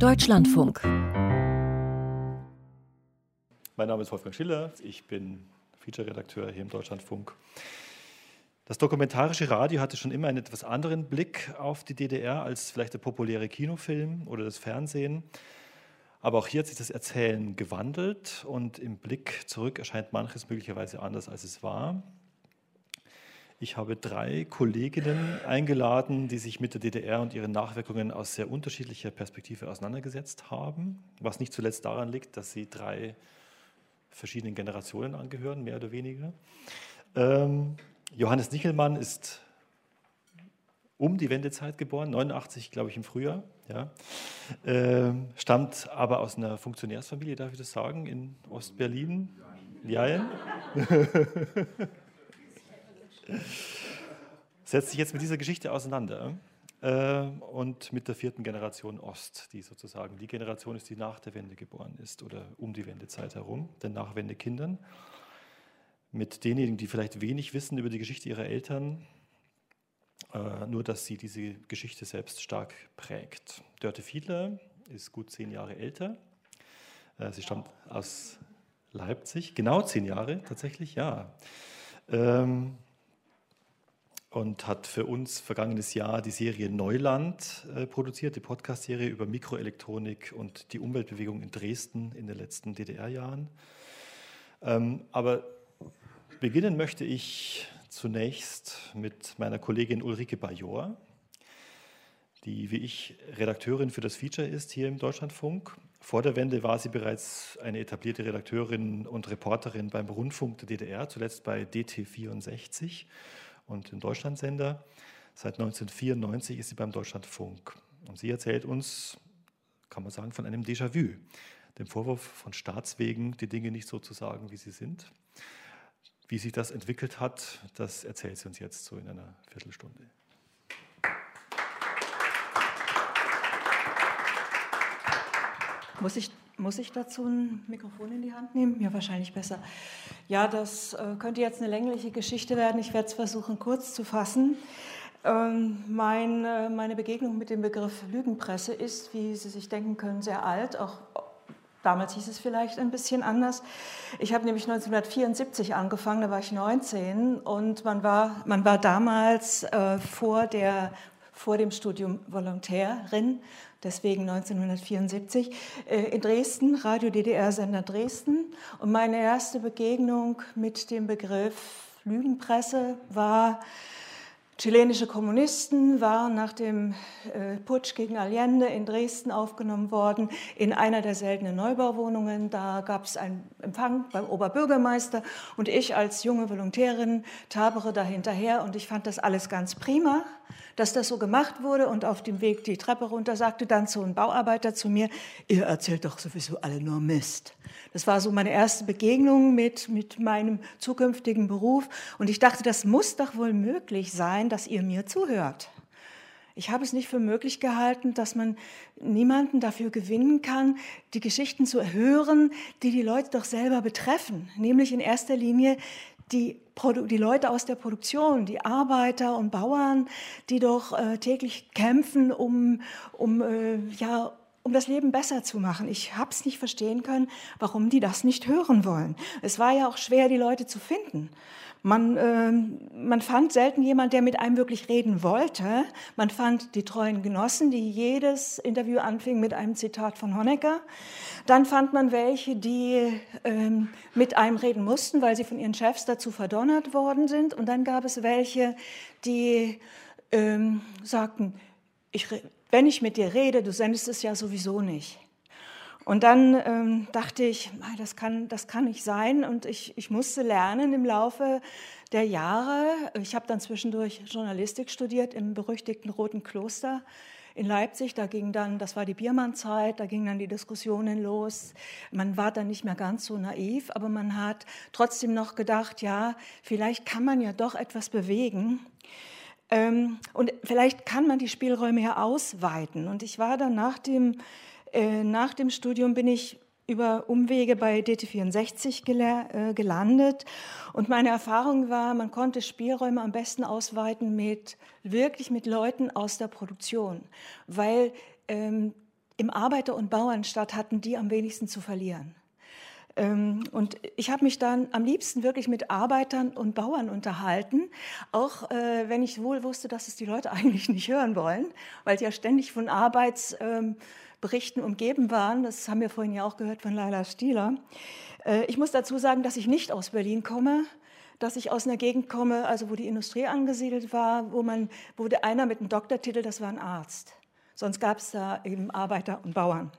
Deutschlandfunk. Mein Name ist Wolfgang Schiller, ich bin Feature-Redakteur hier im Deutschlandfunk. Das dokumentarische Radio hatte schon immer einen etwas anderen Blick auf die DDR als vielleicht der populäre Kinofilm oder das Fernsehen. Aber auch hier hat sich das Erzählen gewandelt und im Blick zurück erscheint manches möglicherweise anders, als es war. Ich habe drei Kolleginnen eingeladen, die sich mit der DDR und ihren Nachwirkungen aus sehr unterschiedlicher Perspektive auseinandergesetzt haben, was nicht zuletzt daran liegt, dass sie drei verschiedenen Generationen angehören, mehr oder weniger. Ähm, Johannes Nichelmann ist um die Wendezeit geboren, 89, glaube ich, im Frühjahr. Ja. Ähm, stammt aber aus einer Funktionärsfamilie, darf ich das sagen, in Ostberlin. Ja, ja. Setzt sich jetzt mit dieser Geschichte auseinander äh, und mit der vierten Generation Ost, die sozusagen die Generation ist, die nach der Wende geboren ist oder um die Wendezeit herum, den Nachwendekindern. Mit denjenigen, die vielleicht wenig wissen über die Geschichte ihrer Eltern, äh, nur dass sie diese Geschichte selbst stark prägt. Dörte Fiedler ist gut zehn Jahre älter. Äh, sie stammt aus Leipzig, genau zehn Jahre tatsächlich, ja. Ähm, und hat für uns vergangenes Jahr die Serie Neuland äh, produziert, die Podcast-Serie über Mikroelektronik und die Umweltbewegung in Dresden in den letzten DDR-Jahren. Ähm, aber beginnen möchte ich zunächst mit meiner Kollegin Ulrike Bajor, die wie ich Redakteurin für das Feature ist hier im Deutschlandfunk. Vor der Wende war sie bereits eine etablierte Redakteurin und Reporterin beim Rundfunk der DDR, zuletzt bei DT64 und dem Deutschlandsender. Seit 1994 ist sie beim Deutschlandfunk. Und sie erzählt uns, kann man sagen, von einem Déjà-vu, dem Vorwurf von Staatswegen, die Dinge nicht so zu sagen, wie sie sind. Wie sich das entwickelt hat, das erzählt sie uns jetzt so in einer Viertelstunde. Muss ich, muss ich dazu ein Mikrofon in die Hand nehmen? Ja, wahrscheinlich besser. Ja, das äh, könnte jetzt eine längliche Geschichte werden. Ich werde es versuchen, kurz zu fassen. Ähm, mein, äh, meine Begegnung mit dem Begriff Lügenpresse ist, wie Sie sich denken können, sehr alt, auch Damals hieß es vielleicht ein bisschen anders. Ich habe nämlich 1974 angefangen, da war ich 19 und man war, man war damals äh, vor, der, vor dem Studium Volontärin, deswegen 1974, äh, in Dresden, Radio DDR-Sender Dresden. Und meine erste Begegnung mit dem Begriff Lügenpresse war Chilenische Kommunisten waren nach dem äh, Putsch gegen Allende in Dresden aufgenommen worden, in einer der seltenen Neubauwohnungen. Da gab es einen Empfang beim Oberbürgermeister und ich als junge Volontärin tabere da hinterher und ich fand das alles ganz prima, dass das so gemacht wurde und auf dem Weg die Treppe runter sagte dann so ein Bauarbeiter zu mir, ihr erzählt doch sowieso alle nur Mist. Das war so meine erste Begegnung mit, mit meinem zukünftigen Beruf. Und ich dachte, das muss doch wohl möglich sein, dass ihr mir zuhört. Ich habe es nicht für möglich gehalten, dass man niemanden dafür gewinnen kann, die Geschichten zu hören, die die Leute doch selber betreffen, nämlich in erster Linie die, die Leute aus der Produktion, die Arbeiter und Bauern, die doch äh, täglich kämpfen, um, um äh, ja, um das Leben besser zu machen. Ich habe es nicht verstehen können, warum die das nicht hören wollen. Es war ja auch schwer, die Leute zu finden. Man, äh, man fand selten jemand, der mit einem wirklich reden wollte. Man fand die treuen Genossen, die jedes Interview anfingen mit einem Zitat von Honecker. Dann fand man welche, die ähm, mit einem reden mussten, weil sie von ihren Chefs dazu verdonnert worden sind. Und dann gab es welche, die ähm, sagten, ich, wenn ich mit dir rede, du sendest es ja sowieso nicht. Und dann ähm, dachte ich, das kann, das kann nicht sein. Und ich, ich musste lernen im Laufe der Jahre. Ich habe dann zwischendurch Journalistik studiert im berüchtigten Roten Kloster in Leipzig. Da ging dann, das war die Biermann-Zeit, da gingen dann die Diskussionen los. Man war dann nicht mehr ganz so naiv, aber man hat trotzdem noch gedacht, ja, vielleicht kann man ja doch etwas bewegen. Ähm, und vielleicht kann man die Spielräume ja ausweiten. Und ich war dann nach dem, nach dem Studium bin ich über Umwege bei DT64 äh, gelandet. Und meine Erfahrung war, man konnte Spielräume am besten ausweiten mit wirklich mit Leuten aus der Produktion, weil ähm, im Arbeiter- und Bauernstadt hatten die am wenigsten zu verlieren. Ähm, und ich habe mich dann am liebsten wirklich mit Arbeitern und Bauern unterhalten, auch äh, wenn ich wohl wusste, dass es die Leute eigentlich nicht hören wollen, weil die ja ständig von Arbeitsberichten umgeben waren. Das haben wir vorhin ja auch gehört von Laila Stieler. Äh, ich muss dazu sagen, dass ich nicht aus Berlin komme, dass ich aus einer Gegend komme, also wo die Industrie angesiedelt war, wo man, wo einer mit einem Doktortitel, das war ein Arzt. Sonst gab es da eben Arbeiter und Bauern.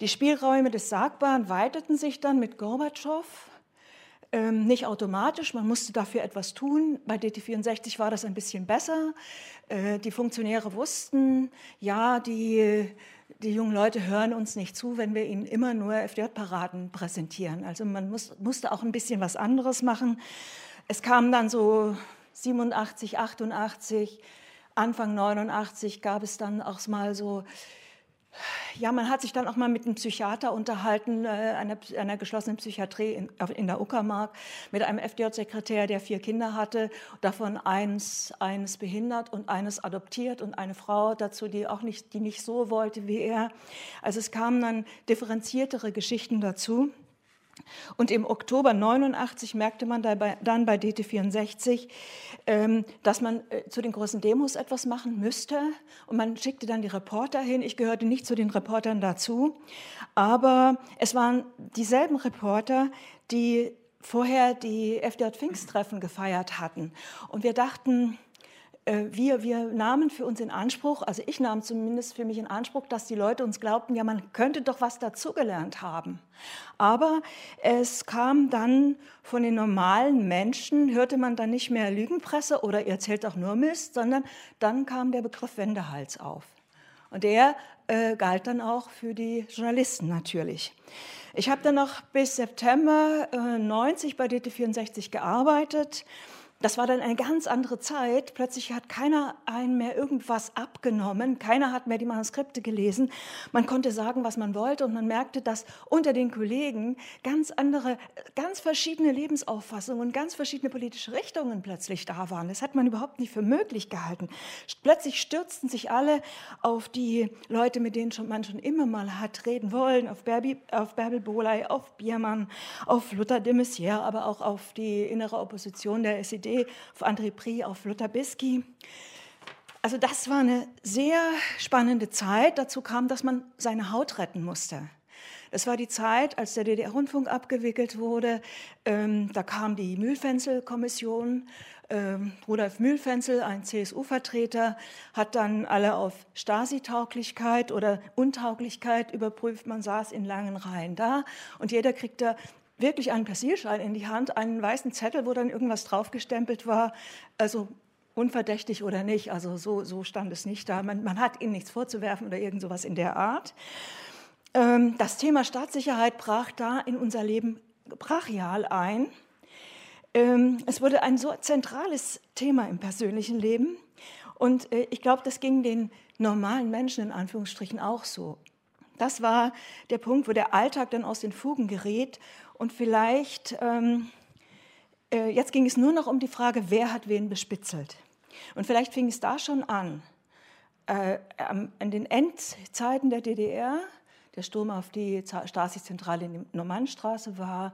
Die Spielräume des Sagbaren weiteten sich dann mit Gorbatschow. Ähm, nicht automatisch, man musste dafür etwas tun. Bei DT64 war das ein bisschen besser. Äh, die Funktionäre wussten, ja, die, die jungen Leute hören uns nicht zu, wenn wir ihnen immer nur FDJ-Paraden präsentieren. Also man muss, musste auch ein bisschen was anderes machen. Es kam dann so 87, 88 Anfang 89 gab es dann auch mal so, ja, man hat sich dann auch mal mit einem Psychiater unterhalten, äh, einer, einer geschlossenen Psychiatrie in, in der Uckermark, mit einem FDJ-Sekretär, der vier Kinder hatte, davon eins, eines behindert und eines adoptiert und eine Frau dazu, die auch nicht, die nicht so wollte wie er. Also es kamen dann differenziertere Geschichten dazu. Und im Oktober 89 merkte man dann bei DT64, ähm, dass man äh, zu den großen Demos etwas machen müsste. Und man schickte dann die Reporter hin. Ich gehörte nicht zu den Reportern dazu. Aber es waren dieselben Reporter, die vorher die FDJ-Pfingsttreffen gefeiert hatten. Und wir dachten, wir, wir nahmen für uns in Anspruch, also ich nahm zumindest für mich in Anspruch, dass die Leute uns glaubten, ja, man könnte doch was dazugelernt haben. Aber es kam dann von den normalen Menschen, hörte man dann nicht mehr Lügenpresse oder ihr erzählt auch nur Mist, sondern dann kam der Begriff Wendehals auf. Und der äh, galt dann auch für die Journalisten natürlich. Ich habe dann noch bis September äh, 90 bei DT64 gearbeitet. Das war dann eine ganz andere Zeit. Plötzlich hat keiner einen mehr irgendwas abgenommen. Keiner hat mehr die Manuskripte gelesen. Man konnte sagen, was man wollte. Und man merkte, dass unter den Kollegen ganz andere, ganz verschiedene Lebensauffassungen, ganz verschiedene politische Richtungen plötzlich da waren. Das hat man überhaupt nicht für möglich gehalten. Plötzlich stürzten sich alle auf die Leute, mit denen man schon immer mal hat reden wollen, auf, Berbi, auf Bärbel Boley, auf Biermann, auf Luther de Maizière, aber auch auf die innere Opposition der SED auf André Prie, auf Luther Bisky. Also das war eine sehr spannende Zeit. Dazu kam, dass man seine Haut retten musste. Das war die Zeit, als der DDR-Rundfunk abgewickelt wurde. Ähm, da kam die Mühlfenzel-Kommission. Ähm, Rudolf Mühlfenzel, ein CSU-Vertreter, hat dann alle auf Stasi-Tauglichkeit oder Untauglichkeit überprüft. Man saß in langen Reihen da und jeder kriegte wirklich einen Passierschein in die Hand, einen weißen Zettel, wo dann irgendwas draufgestempelt war, also unverdächtig oder nicht, also so, so stand es nicht da. Man, man hat ihnen nichts vorzuwerfen oder irgend sowas in der Art. Ähm, das Thema Staatssicherheit brach da in unser Leben brachial ein. Ähm, es wurde ein so zentrales Thema im persönlichen Leben und äh, ich glaube, das ging den normalen Menschen in Anführungsstrichen auch so. Das war der Punkt, wo der Alltag dann aus den Fugen gerät und vielleicht, ähm, äh, jetzt ging es nur noch um die Frage, wer hat wen bespitzelt. Und vielleicht fing es da schon an. Äh, an den Endzeiten der DDR, der Sturm auf die Stasi-Zentrale in der Normannstraße war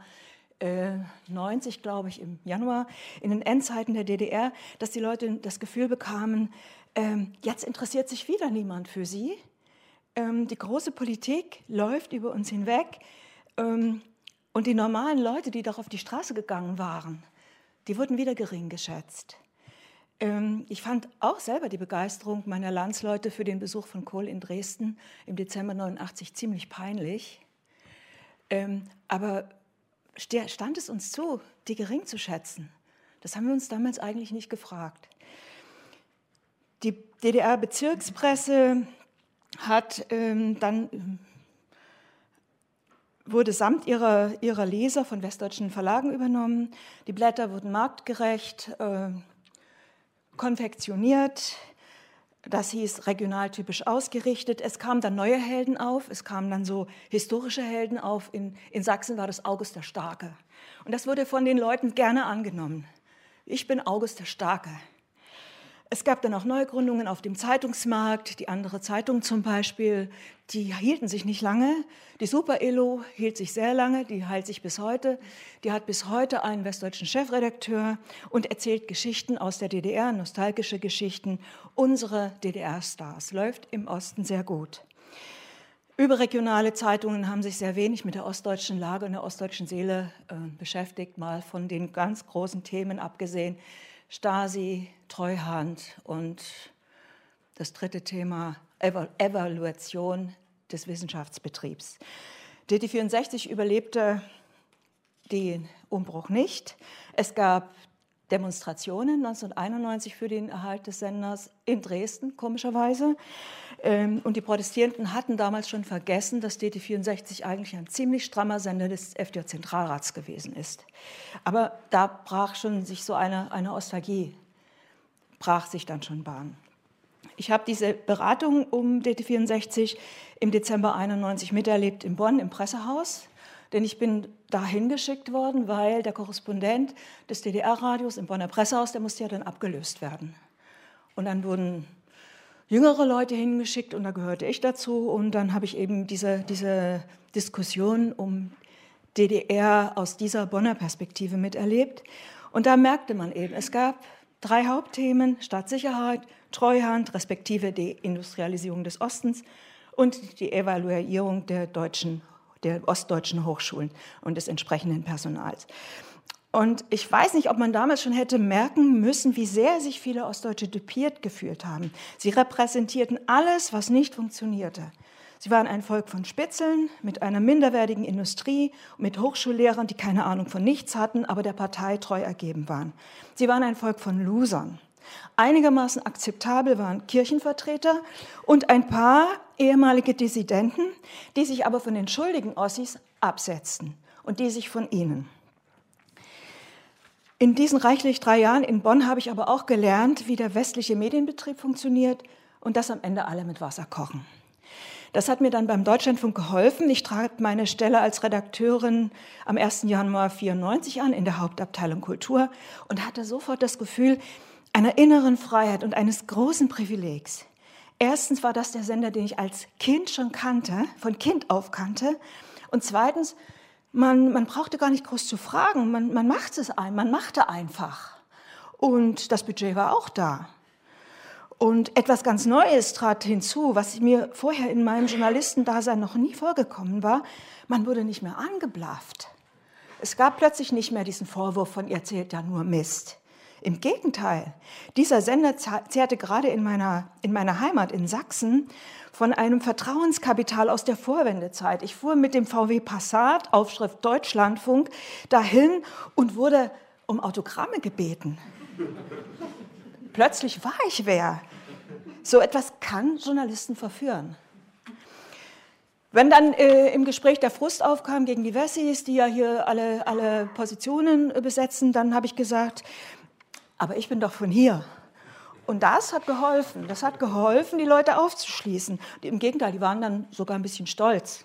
äh, 90, glaube ich, im Januar, in den Endzeiten der DDR, dass die Leute das Gefühl bekamen, äh, jetzt interessiert sich wieder niemand für sie. Ähm, die große Politik läuft über uns hinweg. Und die normalen Leute, die doch auf die Straße gegangen waren, die wurden wieder gering geschätzt. Ähm, ich fand auch selber die Begeisterung meiner Landsleute für den Besuch von Kohl in Dresden im Dezember 89 ziemlich peinlich. Ähm, aber stand es uns zu, die gering zu schätzen? Das haben wir uns damals eigentlich nicht gefragt. Die DDR-Bezirkspresse hat ähm, dann wurde samt ihrer, ihrer Leser von westdeutschen Verlagen übernommen. Die Blätter wurden marktgerecht äh, konfektioniert. Das hieß regionaltypisch ausgerichtet. Es kamen dann neue Helden auf. Es kamen dann so historische Helden auf. In, in Sachsen war das August der Starke. Und das wurde von den Leuten gerne angenommen. Ich bin August der Starke. Es gab dann auch Neugründungen auf dem Zeitungsmarkt. Die andere Zeitung zum Beispiel, die hielten sich nicht lange. Die Super Elo hielt sich sehr lange, die heilt sich bis heute. Die hat bis heute einen westdeutschen Chefredakteur und erzählt Geschichten aus der DDR, nostalgische Geschichten. Unsere DDR-Stars läuft im Osten sehr gut. Überregionale Zeitungen haben sich sehr wenig mit der ostdeutschen Lage und der ostdeutschen Seele äh, beschäftigt, mal von den ganz großen Themen abgesehen. Stasi, Treuhand und das dritte Thema Evaluation des Wissenschaftsbetriebs. DT64 überlebte den Umbruch nicht. Es gab Demonstrationen 1991 für den Erhalt des Senders in Dresden, komischerweise. Ähm, und die Protestierenden hatten damals schon vergessen, dass DT64 eigentlich ein ziemlich strammer Sender des FDJ-Zentralrats gewesen ist. Aber da brach schon sich so eine, eine Ostalgie, brach sich dann schon Bahn. Ich habe diese Beratung um DT64 im Dezember 91 miterlebt in Bonn im Pressehaus denn ich bin dahin geschickt worden, weil der Korrespondent des DDR-Radios im Bonner Pressehaus, der musste ja dann abgelöst werden. Und dann wurden jüngere Leute hingeschickt und da gehörte ich dazu. Und dann habe ich eben diese, diese Diskussion um DDR aus dieser Bonner Perspektive miterlebt. Und da merkte man eben, es gab drei Hauptthemen, Staatssicherheit, Treuhand, respektive die Industrialisierung des Ostens und die Evaluierung der deutschen der ostdeutschen Hochschulen und des entsprechenden Personals. Und ich weiß nicht, ob man damals schon hätte merken müssen, wie sehr sich viele Ostdeutsche dupiert gefühlt haben. Sie repräsentierten alles, was nicht funktionierte. Sie waren ein Volk von Spitzeln mit einer minderwertigen Industrie, mit Hochschullehrern, die keine Ahnung von nichts hatten, aber der Partei treu ergeben waren. Sie waren ein Volk von Losern. Einigermaßen akzeptabel waren Kirchenvertreter und ein paar ehemalige Dissidenten, die sich aber von den schuldigen Ossis absetzten und die sich von ihnen. In diesen reichlich drei Jahren in Bonn habe ich aber auch gelernt, wie der westliche Medienbetrieb funktioniert und dass am Ende alle mit Wasser kochen. Das hat mir dann beim Deutschlandfunk geholfen. Ich trat meine Stelle als Redakteurin am 1. Januar 1994 an in der Hauptabteilung Kultur und hatte sofort das Gefühl, einer inneren Freiheit und eines großen Privilegs. Erstens war das der Sender, den ich als Kind schon kannte, von Kind auf kannte. Und zweitens, man, man brauchte gar nicht groß zu fragen, man, man machte es ein, man machte einfach. Und das Budget war auch da. Und etwas ganz Neues trat hinzu, was mir vorher in meinem Journalistendasein noch nie vorgekommen war. Man wurde nicht mehr angeblafft. Es gab plötzlich nicht mehr diesen Vorwurf von, ihr erzählt ja nur Mist. Im Gegenteil, dieser Sender zehrte gerade in meiner, in meiner Heimat in Sachsen von einem Vertrauenskapital aus der Vorwendezeit. Ich fuhr mit dem VW Passat, Aufschrift Deutschlandfunk, dahin und wurde um Autogramme gebeten. Plötzlich war ich wer. So etwas kann Journalisten verführen. Wenn dann äh, im Gespräch der Frust aufkam gegen die Wessis, die ja hier alle, alle Positionen äh, besetzen, dann habe ich gesagt, aber ich bin doch von hier. Und das hat geholfen. Das hat geholfen, die Leute aufzuschließen. Im Gegenteil, die waren dann sogar ein bisschen stolz.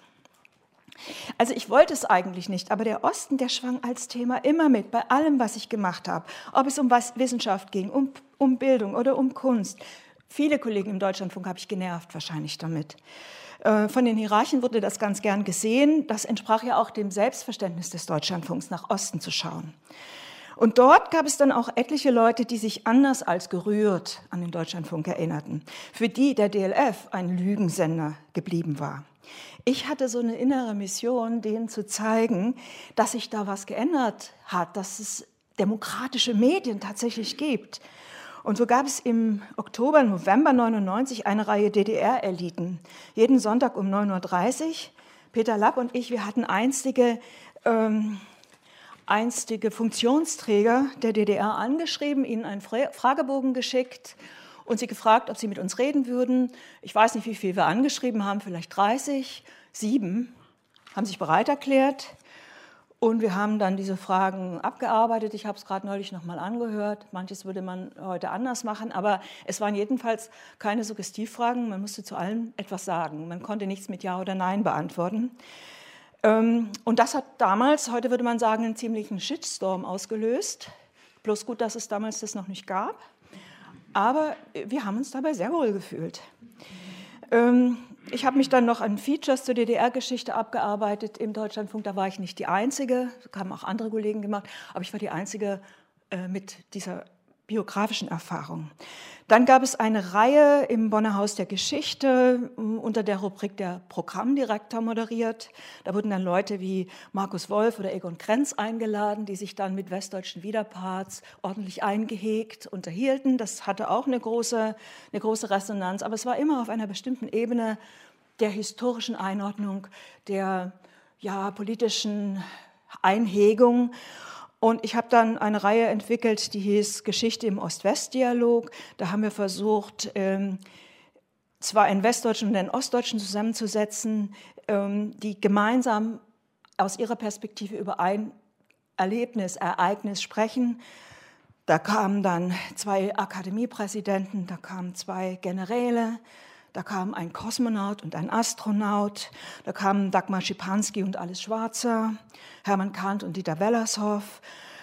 Also ich wollte es eigentlich nicht, aber der Osten, der schwang als Thema immer mit, bei allem, was ich gemacht habe. Ob es um Wissenschaft ging, um, um Bildung oder um Kunst. Viele Kollegen im Deutschlandfunk habe ich genervt wahrscheinlich damit. Äh, von den Hierarchen wurde das ganz gern gesehen. Das entsprach ja auch dem Selbstverständnis des Deutschlandfunks, nach Osten zu schauen. Und dort gab es dann auch etliche Leute, die sich anders als gerührt an den Deutschlandfunk erinnerten, für die der DLF ein Lügensender geblieben war. Ich hatte so eine innere Mission, denen zu zeigen, dass sich da was geändert hat, dass es demokratische Medien tatsächlich gibt. Und so gab es im Oktober, November 99 eine Reihe DDR-Eliten. Jeden Sonntag um 9.30 Uhr. Peter Lapp und ich, wir hatten einstige ähm, einstige Funktionsträger der DDR angeschrieben, ihnen einen Fragebogen geschickt und sie gefragt, ob sie mit uns reden würden. Ich weiß nicht, wie viel wir angeschrieben haben, vielleicht 30. Sieben haben sich bereit erklärt. Und wir haben dann diese Fragen abgearbeitet. Ich habe es gerade neulich nochmal angehört. Manches würde man heute anders machen, aber es waren jedenfalls keine Suggestivfragen. Man musste zu allem etwas sagen. Man konnte nichts mit Ja oder Nein beantworten. Ähm, und das hat damals, heute würde man sagen, einen ziemlichen Shitstorm ausgelöst. Bloß gut, dass es damals das noch nicht gab. aber wir haben uns dabei sehr wohl gefühlt. Ähm, ich habe mich dann noch an Features zur DDR-Geschichte abgearbeitet im Deutschlandfunk. Da war ich nicht die Einzige, das haben auch andere Kollegen gemacht, aber ich war die Einzige äh, mit dieser biografischen Erfahrung. Dann gab es eine Reihe im Bonner Haus der Geschichte unter der Rubrik der Programmdirektor moderiert. Da wurden dann Leute wie Markus Wolf oder Egon Krenz eingeladen, die sich dann mit westdeutschen Widerparts ordentlich eingehegt unterhielten. Das hatte auch eine große, eine große Resonanz, aber es war immer auf einer bestimmten Ebene der historischen Einordnung, der ja, politischen Einhegung. Und ich habe dann eine Reihe entwickelt, die hieß Geschichte im Ost-West-Dialog. Da haben wir versucht, ähm, zwar einen Westdeutschen und einen Ostdeutschen zusammenzusetzen, ähm, die gemeinsam aus ihrer Perspektive über ein Erlebnis, Ereignis sprechen. Da kamen dann zwei Akademiepräsidenten, da kamen zwei Generäle, da kam ein Kosmonaut und ein Astronaut, da kamen Dagmar Schipanski und Alice Schwarzer, Hermann Kant und Dieter Wellershoff,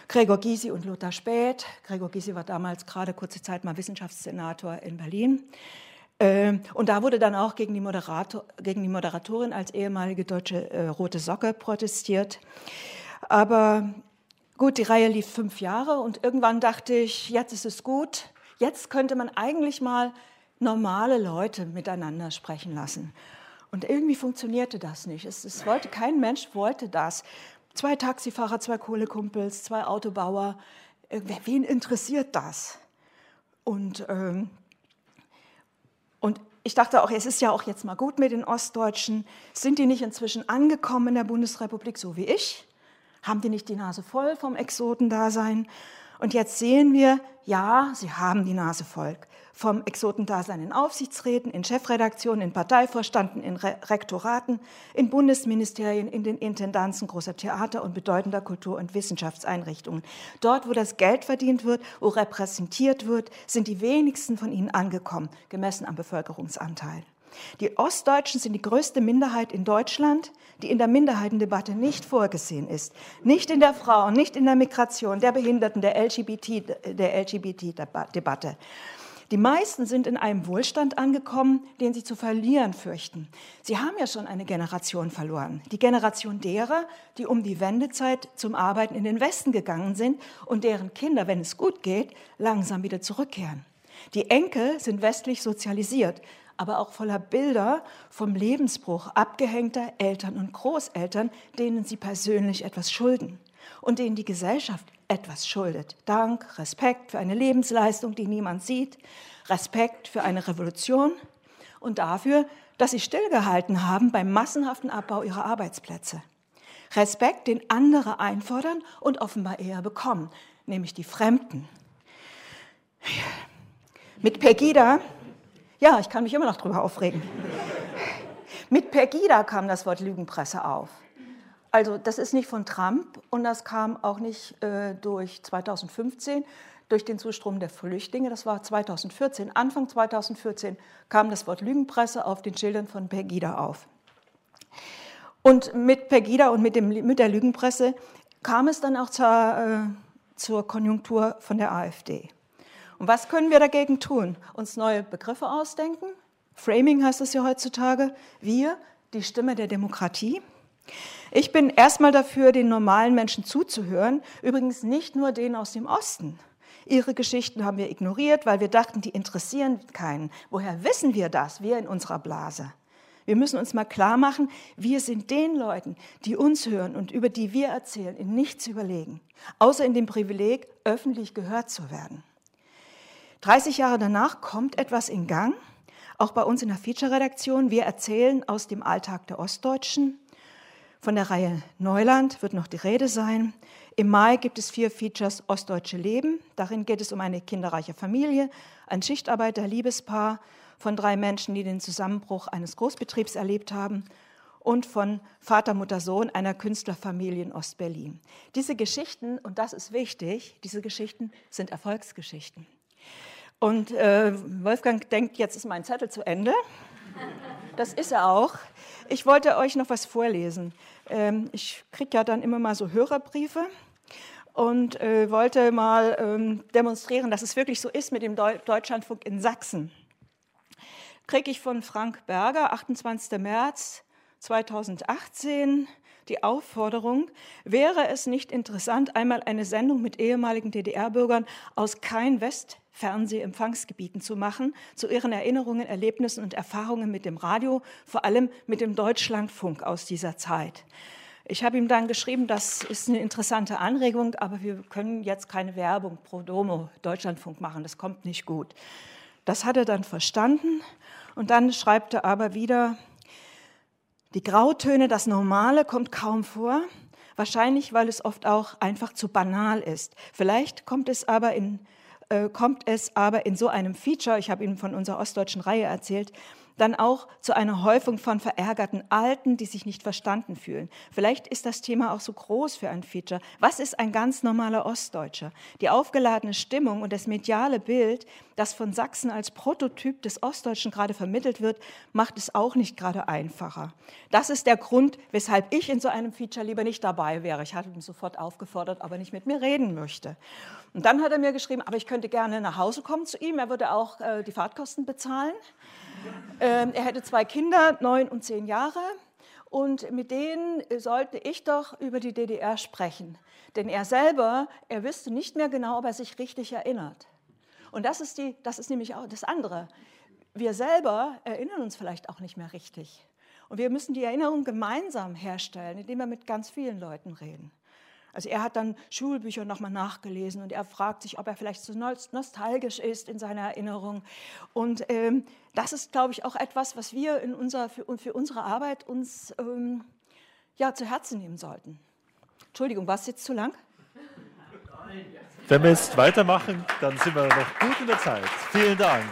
Gregor Gysi und Lothar Späth. Gregor Gysi war damals gerade kurze Zeit mal Wissenschaftssenator in Berlin. Ähm, und da wurde dann auch gegen die, Moderator, gegen die Moderatorin als ehemalige deutsche äh, Rote Socke protestiert. Aber gut, die Reihe lief fünf Jahre und irgendwann dachte ich, jetzt ist es gut. Jetzt könnte man eigentlich mal normale Leute miteinander sprechen lassen. Und irgendwie funktionierte das nicht. Es, es wollte, kein Mensch wollte das. Zwei Taxifahrer, zwei Kohlekumpels, zwei Autobauer. Wen interessiert das? Und, ähm, und ich dachte auch, es ist ja auch jetzt mal gut mit den Ostdeutschen. Sind die nicht inzwischen angekommen in der Bundesrepublik, so wie ich? Haben die nicht die Nase voll vom Exotendasein? Und jetzt sehen wir, ja, sie haben die Nase voll vom Exotendasein in Aufsichtsräten, in Chefredaktionen, in Parteivorstanden, in Re Rektoraten, in Bundesministerien, in den Intendanzen großer Theater und bedeutender Kultur- und Wissenschaftseinrichtungen. Dort, wo das Geld verdient wird, wo repräsentiert wird, sind die wenigsten von ihnen angekommen, gemessen am Bevölkerungsanteil. Die Ostdeutschen sind die größte Minderheit in Deutschland, die in der Minderheitendebatte nicht vorgesehen ist. Nicht in der Frauen, nicht in der Migration, der Behinderten, der LGBT-Debatte. LGBT die meisten sind in einem Wohlstand angekommen, den sie zu verlieren fürchten. Sie haben ja schon eine Generation verloren. Die Generation derer, die um die Wendezeit zum Arbeiten in den Westen gegangen sind und deren Kinder, wenn es gut geht, langsam wieder zurückkehren. Die Enkel sind westlich sozialisiert, aber auch voller Bilder vom Lebensbruch abgehängter Eltern und Großeltern, denen sie persönlich etwas schulden und denen die Gesellschaft etwas schuldet. Dank, Respekt für eine Lebensleistung, die niemand sieht, Respekt für eine Revolution und dafür, dass sie stillgehalten haben beim massenhaften Abbau ihrer Arbeitsplätze. Respekt, den andere einfordern und offenbar eher bekommen, nämlich die Fremden. Mit Pegida, ja, ich kann mich immer noch darüber aufregen. Mit Pegida kam das Wort Lügenpresse auf. Also das ist nicht von Trump und das kam auch nicht äh, durch 2015 durch den Zustrom der Flüchtlinge. Das war 2014. Anfang 2014 kam das Wort Lügenpresse auf den Schildern von Pegida auf. Und mit Pegida und mit, dem, mit der Lügenpresse kam es dann auch zur, äh, zur Konjunktur von der AfD. Und was können wir dagegen tun? Uns neue Begriffe ausdenken? Framing heißt es ja heutzutage. Wir, die Stimme der Demokratie. Ich bin erstmal dafür, den normalen Menschen zuzuhören, übrigens nicht nur denen aus dem Osten. Ihre Geschichten haben wir ignoriert, weil wir dachten, die interessieren keinen. Woher wissen wir das? Wir in unserer Blase. Wir müssen uns mal klar machen, wir sind den Leuten, die uns hören und über die wir erzählen, in nichts überlegen, außer in dem Privileg, öffentlich gehört zu werden. 30 Jahre danach kommt etwas in Gang, auch bei uns in der Feature-Redaktion. Wir erzählen aus dem Alltag der Ostdeutschen, von der Reihe Neuland wird noch die Rede sein. Im Mai gibt es vier Features Ostdeutsche Leben. Darin geht es um eine kinderreiche Familie, ein Schichtarbeiter-Liebespaar von drei Menschen, die den Zusammenbruch eines Großbetriebs erlebt haben und von Vater, Mutter, Sohn einer Künstlerfamilie in Ostberlin. Diese Geschichten, und das ist wichtig, diese Geschichten sind Erfolgsgeschichten. Und äh, Wolfgang denkt, jetzt ist mein Zettel zu Ende. Das ist er auch. Ich wollte euch noch was vorlesen. Ähm, ich kriege ja dann immer mal so Hörerbriefe. und äh, wollte mal ähm, demonstrieren, dass es wirklich so ist mit dem Deu Deutschlandfunk in Sachsen. Kriege ich von Frank Berger, 28. März 2018, die Aufforderung, wäre es nicht interessant, einmal eine Sendung mit ehemaligen DDR-Bürgern aus kein West Fernsehempfangsgebieten zu machen, zu ihren Erinnerungen, Erlebnissen und Erfahrungen mit dem Radio, vor allem mit dem Deutschlandfunk aus dieser Zeit. Ich habe ihm dann geschrieben, das ist eine interessante Anregung, aber wir können jetzt keine Werbung pro Domo Deutschlandfunk machen, das kommt nicht gut. Das hat er dann verstanden und dann schreibt er aber wieder, die Grautöne, das Normale kommt kaum vor, wahrscheinlich weil es oft auch einfach zu banal ist. Vielleicht kommt es aber in äh, kommt es aber in so einem Feature, ich habe Ihnen von unserer ostdeutschen Reihe erzählt, dann auch zu einer Häufung von verärgerten Alten, die sich nicht verstanden fühlen. Vielleicht ist das Thema auch so groß für ein Feature. Was ist ein ganz normaler Ostdeutscher? Die aufgeladene Stimmung und das mediale Bild, das von Sachsen als Prototyp des Ostdeutschen gerade vermittelt wird, macht es auch nicht gerade einfacher. Das ist der Grund, weshalb ich in so einem Feature lieber nicht dabei wäre. Ich hatte ihn sofort aufgefordert, aber nicht mit mir reden möchte. Und dann hat er mir geschrieben, aber ich könnte gerne nach Hause kommen zu ihm. Er würde auch äh, die Fahrtkosten bezahlen. Ähm, er hätte zwei Kinder, neun und zehn Jahre. Und mit denen sollte ich doch über die DDR sprechen. Denn er selber, er wüsste nicht mehr genau, ob er sich richtig erinnert. Und das ist, die, das ist nämlich auch das andere. Wir selber erinnern uns vielleicht auch nicht mehr richtig. Und wir müssen die Erinnerung gemeinsam herstellen, indem wir mit ganz vielen Leuten reden. Also er hat dann Schulbücher nochmal nachgelesen und er fragt sich, ob er vielleicht so nostalgisch ist in seiner Erinnerung. Und ähm, das ist, glaube ich, auch etwas, was wir in unser, für, für unsere Arbeit uns ähm, ja, zu Herzen nehmen sollten. Entschuldigung, war es jetzt zu lang? Wenn wir jetzt weitermachen, dann sind wir noch gut in der Zeit. Vielen Dank.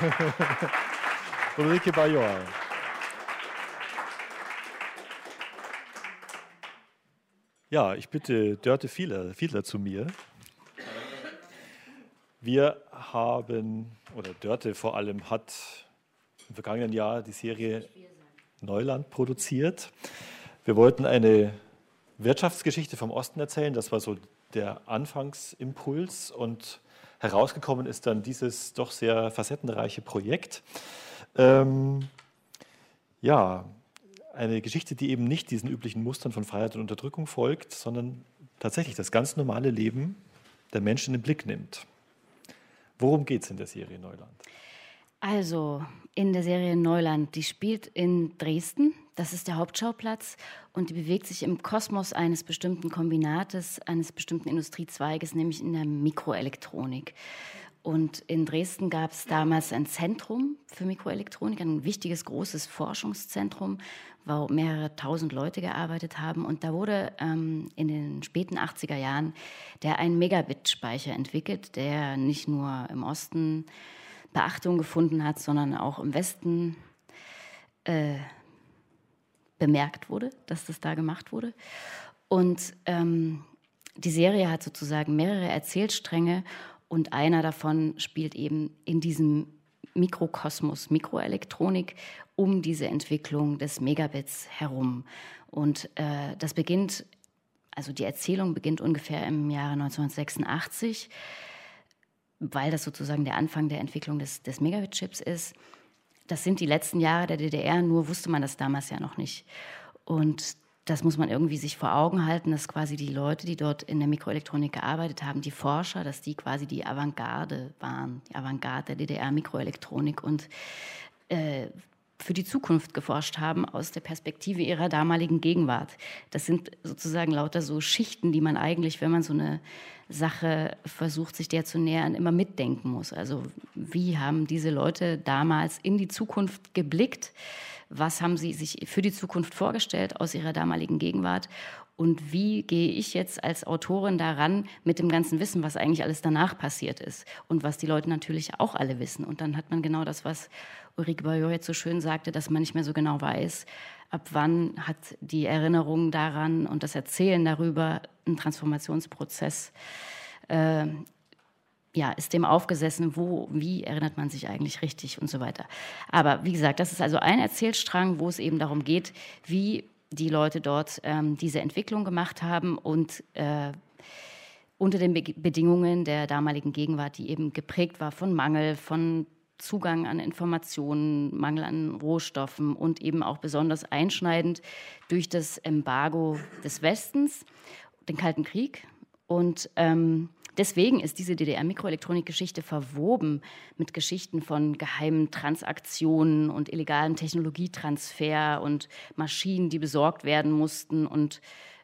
Ulrike Bajor. Ja, ich bitte Dörte Fiedler, Fiedler zu mir. Wir haben, oder Dörte vor allem, hat im vergangenen Jahr die Serie Neuland produziert. Wir wollten eine Wirtschaftsgeschichte vom Osten erzählen. Das war so der Anfangsimpuls. Und herausgekommen ist dann dieses doch sehr facettenreiche Projekt. Ähm, ja, eine Geschichte, die eben nicht diesen üblichen Mustern von Freiheit und Unterdrückung folgt, sondern tatsächlich das ganz normale Leben der Menschen in den Blick nimmt. Worum geht es in der Serie Neuland? Also in der Serie Neuland, die spielt in Dresden, das ist der Hauptschauplatz und die bewegt sich im Kosmos eines bestimmten Kombinates, eines bestimmten Industriezweiges, nämlich in der Mikroelektronik. Und in Dresden gab es damals ein Zentrum für Mikroelektronik, ein wichtiges, großes Forschungszentrum, wo mehrere tausend Leute gearbeitet haben. Und da wurde ähm, in den späten 80er Jahren der ein Megabit-Speicher entwickelt, der nicht nur im Osten Beachtung gefunden hat, sondern auch im Westen äh, bemerkt wurde, dass das da gemacht wurde. Und ähm, die Serie hat sozusagen mehrere Erzählstränge und einer davon spielt eben in diesem Mikrokosmos Mikroelektronik um diese Entwicklung des Megabits herum. Und äh, das beginnt, also die Erzählung beginnt ungefähr im Jahre 1986, weil das sozusagen der Anfang der Entwicklung des, des Megabit-Chips ist. Das sind die letzten Jahre der DDR, nur wusste man das damals ja noch nicht. Und das muss man irgendwie sich vor Augen halten, dass quasi die Leute, die dort in der Mikroelektronik gearbeitet haben, die Forscher, dass die quasi die Avantgarde waren, die Avantgarde der DDR-Mikroelektronik und äh, für die Zukunft geforscht haben aus der Perspektive ihrer damaligen Gegenwart. Das sind sozusagen lauter so Schichten, die man eigentlich, wenn man so eine Sache versucht, sich der zu nähern, immer mitdenken muss. Also wie haben diese Leute damals in die Zukunft geblickt? Was haben Sie sich für die Zukunft vorgestellt aus Ihrer damaligen Gegenwart und wie gehe ich jetzt als Autorin daran mit dem ganzen Wissen, was eigentlich alles danach passiert ist und was die Leute natürlich auch alle wissen. Und dann hat man genau das, was Ulrike Bayor jetzt so schön sagte, dass man nicht mehr so genau weiß, ab wann hat die Erinnerung daran und das Erzählen darüber einen Transformationsprozess äh, ja, ist dem aufgesessen, wo, wie erinnert man sich eigentlich richtig und so weiter. Aber wie gesagt, das ist also ein Erzählstrang, wo es eben darum geht, wie die Leute dort ähm, diese Entwicklung gemacht haben und äh, unter den Be Bedingungen der damaligen Gegenwart, die eben geprägt war von Mangel, von Zugang an Informationen, Mangel an Rohstoffen und eben auch besonders einschneidend durch das Embargo des Westens, den Kalten Krieg. Und ähm, deswegen ist diese DDR-Mikroelektronik-Geschichte verwoben mit Geschichten von geheimen Transaktionen und illegalen Technologietransfer und Maschinen, die besorgt werden mussten und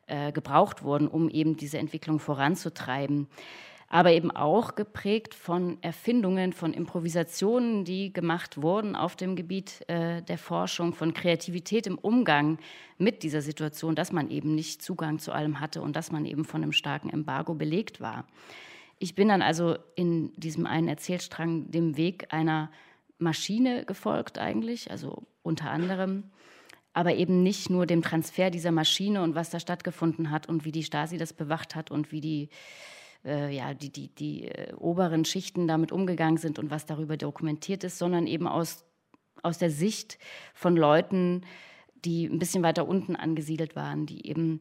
äh, gebraucht wurden, um eben diese Entwicklung voranzutreiben aber eben auch geprägt von Erfindungen, von Improvisationen, die gemacht wurden auf dem Gebiet äh, der Forschung, von Kreativität im Umgang mit dieser Situation, dass man eben nicht Zugang zu allem hatte und dass man eben von einem starken Embargo belegt war. Ich bin dann also in diesem einen Erzählstrang dem Weg einer Maschine gefolgt eigentlich, also unter anderem aber eben nicht nur dem Transfer dieser Maschine und was da stattgefunden hat und wie die Stasi das bewacht hat und wie die äh, ja, die, die, die äh, oberen Schichten damit umgegangen sind und was darüber dokumentiert ist, sondern eben aus, aus der Sicht von Leuten, die ein bisschen weiter unten angesiedelt waren, die eben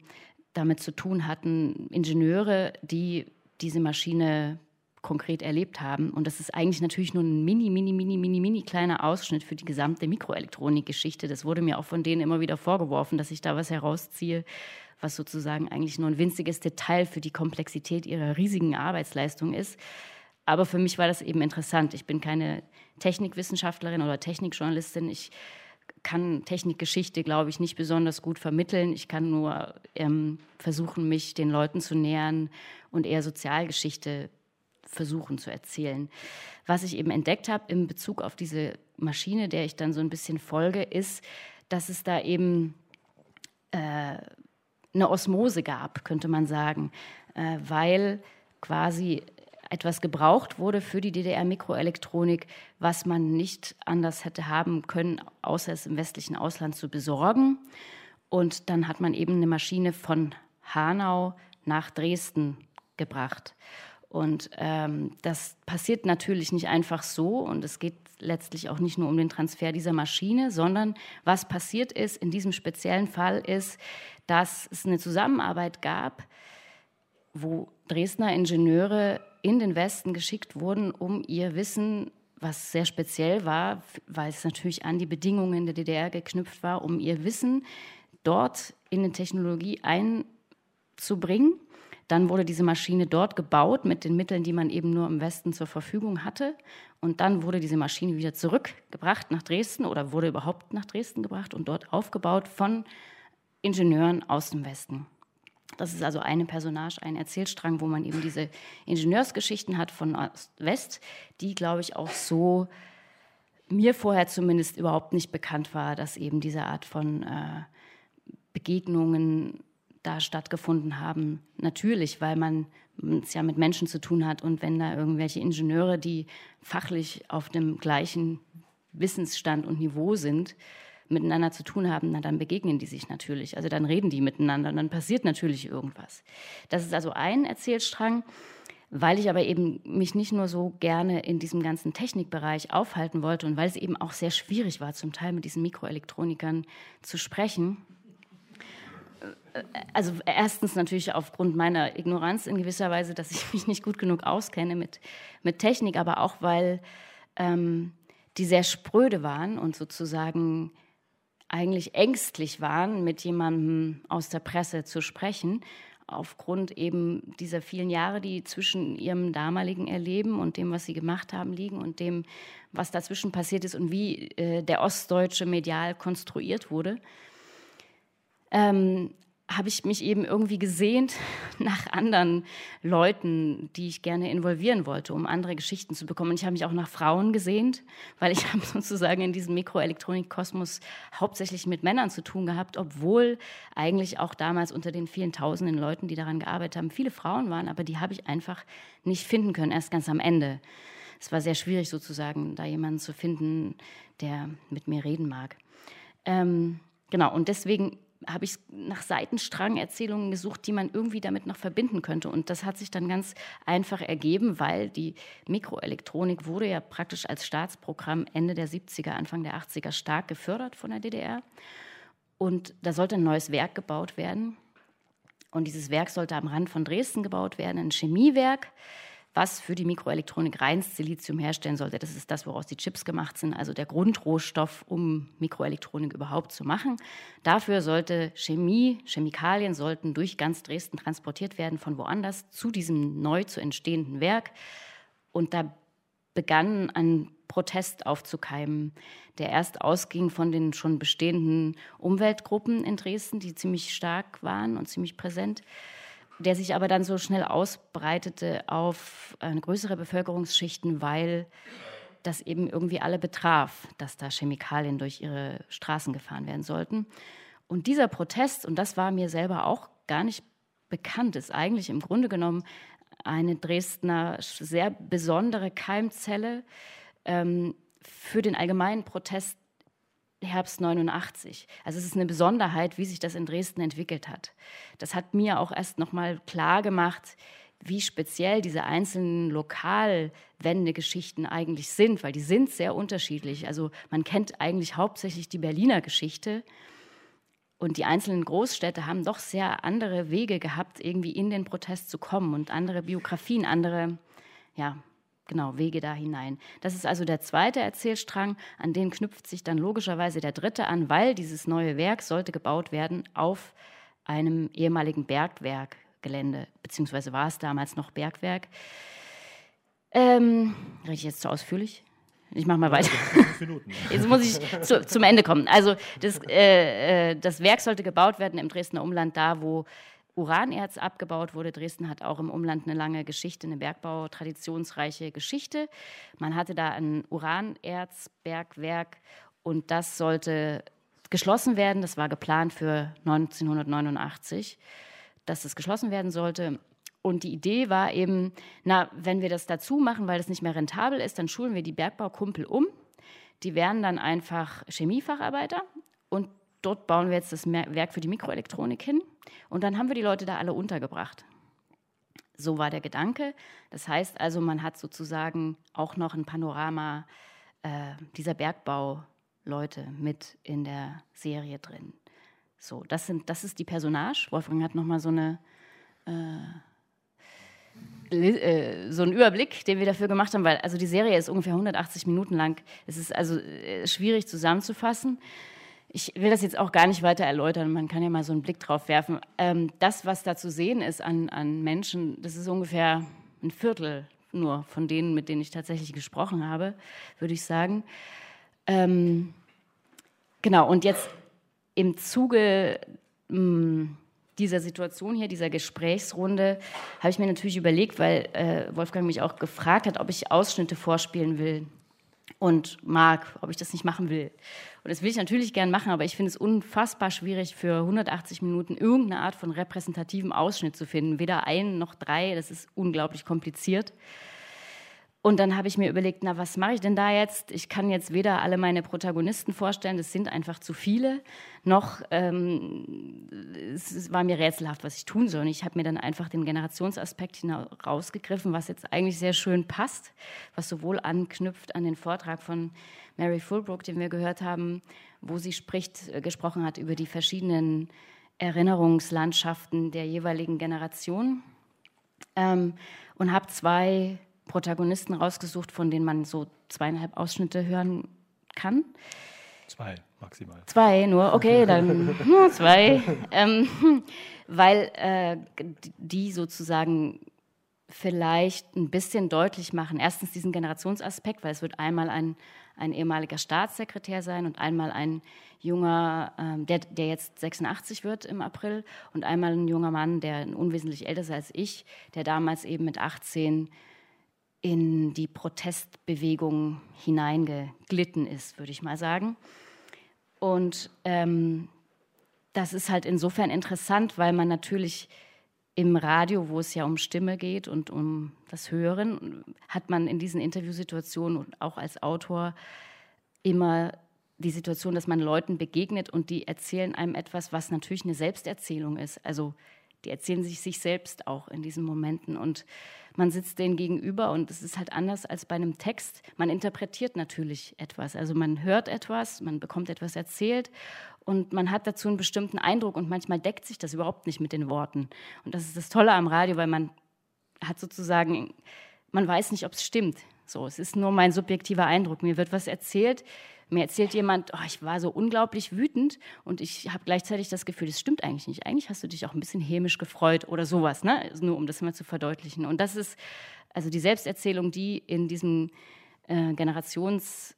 damit zu tun hatten, Ingenieure, die diese Maschine konkret erlebt haben. Und das ist eigentlich natürlich nur ein mini, mini, mini, mini, mini kleiner Ausschnitt für die gesamte Mikroelektronik-Geschichte. Das wurde mir auch von denen immer wieder vorgeworfen, dass ich da was herausziehe, was sozusagen eigentlich nur ein winziges Detail für die Komplexität ihrer riesigen Arbeitsleistung ist. Aber für mich war das eben interessant. Ich bin keine Technikwissenschaftlerin oder Technikjournalistin. Ich kann Technikgeschichte, glaube ich, nicht besonders gut vermitteln. Ich kann nur ähm, versuchen, mich den Leuten zu nähern und eher Sozialgeschichte versuchen zu erzählen. Was ich eben entdeckt habe in Bezug auf diese Maschine, der ich dann so ein bisschen folge, ist, dass es da eben äh, eine Osmose gab, könnte man sagen, äh, weil quasi etwas gebraucht wurde für die DDR-Mikroelektronik, was man nicht anders hätte haben können, außer es im westlichen Ausland zu besorgen. Und dann hat man eben eine Maschine von Hanau nach Dresden gebracht. Und ähm, das passiert natürlich nicht einfach so und es geht letztlich auch nicht nur um den Transfer dieser Maschine, sondern was passiert ist in diesem speziellen Fall ist, dass es eine Zusammenarbeit gab, wo Dresdner Ingenieure in den Westen geschickt wurden, um ihr Wissen, was sehr speziell war, weil es natürlich an die Bedingungen der DDR geknüpft war, um ihr Wissen dort in die Technologie einzubringen. Dann wurde diese Maschine dort gebaut mit den Mitteln, die man eben nur im Westen zur Verfügung hatte. Und dann wurde diese Maschine wieder zurückgebracht nach Dresden oder wurde überhaupt nach Dresden gebracht und dort aufgebaut von Ingenieuren aus dem Westen. Das ist also eine Personage, ein Erzählstrang, wo man eben diese Ingenieursgeschichten hat von Ost-West, die, glaube ich, auch so mir vorher zumindest überhaupt nicht bekannt war, dass eben diese Art von äh, Begegnungen da stattgefunden haben. Natürlich, weil man es ja mit Menschen zu tun hat und wenn da irgendwelche Ingenieure, die fachlich auf dem gleichen Wissensstand und Niveau sind, miteinander zu tun haben, na, dann begegnen die sich natürlich. Also dann reden die miteinander und dann passiert natürlich irgendwas. Das ist also ein Erzählstrang. Weil ich aber eben mich nicht nur so gerne in diesem ganzen Technikbereich aufhalten wollte und weil es eben auch sehr schwierig war, zum Teil mit diesen Mikroelektronikern zu sprechen. Äh, also erstens natürlich aufgrund meiner Ignoranz in gewisser Weise, dass ich mich nicht gut genug auskenne mit, mit Technik, aber auch weil ähm, die sehr spröde waren und sozusagen eigentlich ängstlich waren, mit jemandem aus der Presse zu sprechen, aufgrund eben dieser vielen Jahre, die zwischen ihrem damaligen Erleben und dem, was sie gemacht haben, liegen und dem, was dazwischen passiert ist und wie äh, der Ostdeutsche medial konstruiert wurde. Ähm, habe ich mich eben irgendwie gesehnt nach anderen Leuten, die ich gerne involvieren wollte, um andere Geschichten zu bekommen. Und ich habe mich auch nach Frauen gesehnt, weil ich habe sozusagen in diesem Mikroelektronikkosmos hauptsächlich mit Männern zu tun gehabt, obwohl eigentlich auch damals unter den vielen tausenden Leuten, die daran gearbeitet haben, viele Frauen waren, aber die habe ich einfach nicht finden können, erst ganz am Ende. Es war sehr schwierig sozusagen, da jemanden zu finden, der mit mir reden mag. Ähm, genau, und deswegen habe ich nach Seitenstrang-Erzählungen gesucht, die man irgendwie damit noch verbinden könnte. Und das hat sich dann ganz einfach ergeben, weil die Mikroelektronik wurde ja praktisch als Staatsprogramm Ende der 70er, Anfang der 80er stark gefördert von der DDR. Und da sollte ein neues Werk gebaut werden. Und dieses Werk sollte am Rand von Dresden gebaut werden, ein Chemiewerk, was für die Mikroelektronik reines Silizium herstellen sollte. Das ist das, woraus die Chips gemacht sind, also der Grundrohstoff, um Mikroelektronik überhaupt zu machen. Dafür sollte Chemie, Chemikalien sollten durch ganz Dresden transportiert werden von woanders zu diesem neu zu entstehenden Werk. Und da begann ein Protest aufzukeimen, der erst ausging von den schon bestehenden Umweltgruppen in Dresden, die ziemlich stark waren und ziemlich präsent der sich aber dann so schnell ausbreitete auf eine größere Bevölkerungsschichten, weil das eben irgendwie alle betraf, dass da Chemikalien durch ihre Straßen gefahren werden sollten. Und dieser Protest, und das war mir selber auch gar nicht bekannt, ist eigentlich im Grunde genommen eine Dresdner sehr besondere Keimzelle ähm, für den allgemeinen Protest Herbst 89. Also es ist eine Besonderheit, wie sich das in Dresden entwickelt hat. Das hat mir auch erst noch mal klar gemacht, wie speziell diese einzelnen Lokalwendegeschichten eigentlich sind, weil die sind sehr unterschiedlich. Also man kennt eigentlich hauptsächlich die Berliner Geschichte und die einzelnen Großstädte haben doch sehr andere Wege gehabt, irgendwie in den Protest zu kommen und andere Biografien, andere ja, genau, Wege da hinein. Das ist also der zweite Erzählstrang, an den knüpft sich dann logischerweise der dritte an, weil dieses neue Werk sollte gebaut werden auf einem ehemaligen Bergwerkgelände, beziehungsweise war es damals noch Bergwerk. Ähm, rede ich jetzt zu ausführlich? Ich mache mal weiter. Jetzt muss ich zu, zum Ende kommen. Also das, äh, äh, das Werk sollte gebaut werden im Dresdner Umland, da wo Uranerz abgebaut wurde. Dresden hat auch im Umland eine lange Geschichte, eine Bergbau-traditionsreiche Geschichte. Man hatte da ein Uranerzbergwerk und das sollte geschlossen werden. Das war geplant für 1989, dass es geschlossen werden sollte. Und die Idee war eben, na, wenn wir das dazu machen, weil das nicht mehr rentabel ist, dann schulen wir die Bergbaukumpel um. Die werden dann einfach Chemiefacharbeiter und dort bauen wir jetzt das Werk für die Mikroelektronik hin und dann haben wir die Leute da alle untergebracht. So war der Gedanke. Das heißt also, man hat sozusagen auch noch ein Panorama äh, dieser Bergbauleute mit in der Serie drin. So, das, sind, das ist die Personage. Wolfgang hat nochmal so eine äh, äh, so einen Überblick, den wir dafür gemacht haben, weil also die Serie ist ungefähr 180 Minuten lang. Es ist also äh, schwierig zusammenzufassen ich will das jetzt auch gar nicht weiter erläutern, man kann ja mal so einen Blick drauf werfen. Ähm, das, was da zu sehen ist an, an Menschen, das ist ungefähr ein Viertel nur von denen, mit denen ich tatsächlich gesprochen habe, würde ich sagen. Ähm, genau, und jetzt im Zuge mh, mm, dieser Situation hier, dieser Gesprächsrunde, habe ich mir natürlich überlegt, weil äh, Wolfgang mich auch gefragt hat, ob ich Ausschnitte vorspielen will und mag, ob ich das nicht machen will. Und das will ich natürlich gern machen, aber ich finde es unfassbar schwierig, für 180 Minuten irgendeine Art von repräsentativen Ausschnitt zu finden. Weder einen noch drei, das ist unglaublich kompliziert. Und dann habe ich mir überlegt, na, was mache ich denn da jetzt? Ich kann jetzt weder alle meine Protagonisten vorstellen, das sind einfach zu viele, noch ähm, es war mir rätselhaft, was ich tun soll. Und ich habe mir dann einfach den Generationsaspekt herausgegriffen, was jetzt eigentlich sehr schön passt, was sowohl anknüpft an den Vortrag von Mary Fulbrook, den wir gehört haben, wo sie spricht, äh, gesprochen hat über die verschiedenen Erinnerungslandschaften der jeweiligen Generation. Ähm, und habe zwei Protagonisten rausgesucht, von denen man so zweieinhalb Ausschnitte hören kann. Zwei maximal. Zwei nur, okay, dann hm, zwei. Ähm, weil äh, die sozusagen vielleicht ein bisschen deutlich machen. Erstens diesen Generationsaspekt, weil es wird einmal ein, ein ehemaliger Staatssekretär sein und einmal ein junger, ähm, der, der jetzt 86 wird im April und einmal ein junger Mann, der unwesentlich älter ist als ich, der damals eben mit 18 in die Protestbewegung hineingeglitten ist, würde ich mal sagen. Und ähm, das ist halt insofern interessant, weil man natürlich im Radio, wo es ja um Stimme geht und um das Hören, hat man in diesen Interviewsituationen und auch als Autor immer die Situation, dass man Leuten begegnet und die erzählen einem etwas, was natürlich eine Selbsterzählung ist. Also die erzählen sich sich selbst auch in diesen Momenten und man sitzt denen gegenüber und es ist halt anders als bei einem Text. Man interpretiert natürlich etwas, also man hört etwas, man bekommt etwas erzählt und man hat dazu einen bestimmten Eindruck und manchmal deckt sich das überhaupt nicht mit den Worten. Und das ist das Tolle am Radio, weil man hat sozusagen, man weiß nicht, ob es stimmt. So, es ist nur mein subjektiver Eindruck. Mir wird was erzählt, mir erzählt jemand, oh, ich war so unglaublich wütend und ich habe gleichzeitig das Gefühl, das stimmt eigentlich nicht. Eigentlich hast du dich auch ein bisschen hämisch gefreut oder sowas, ne? nur um das mal zu verdeutlichen. Und das ist also die Selbsterzählung, die in diesem äh, Generations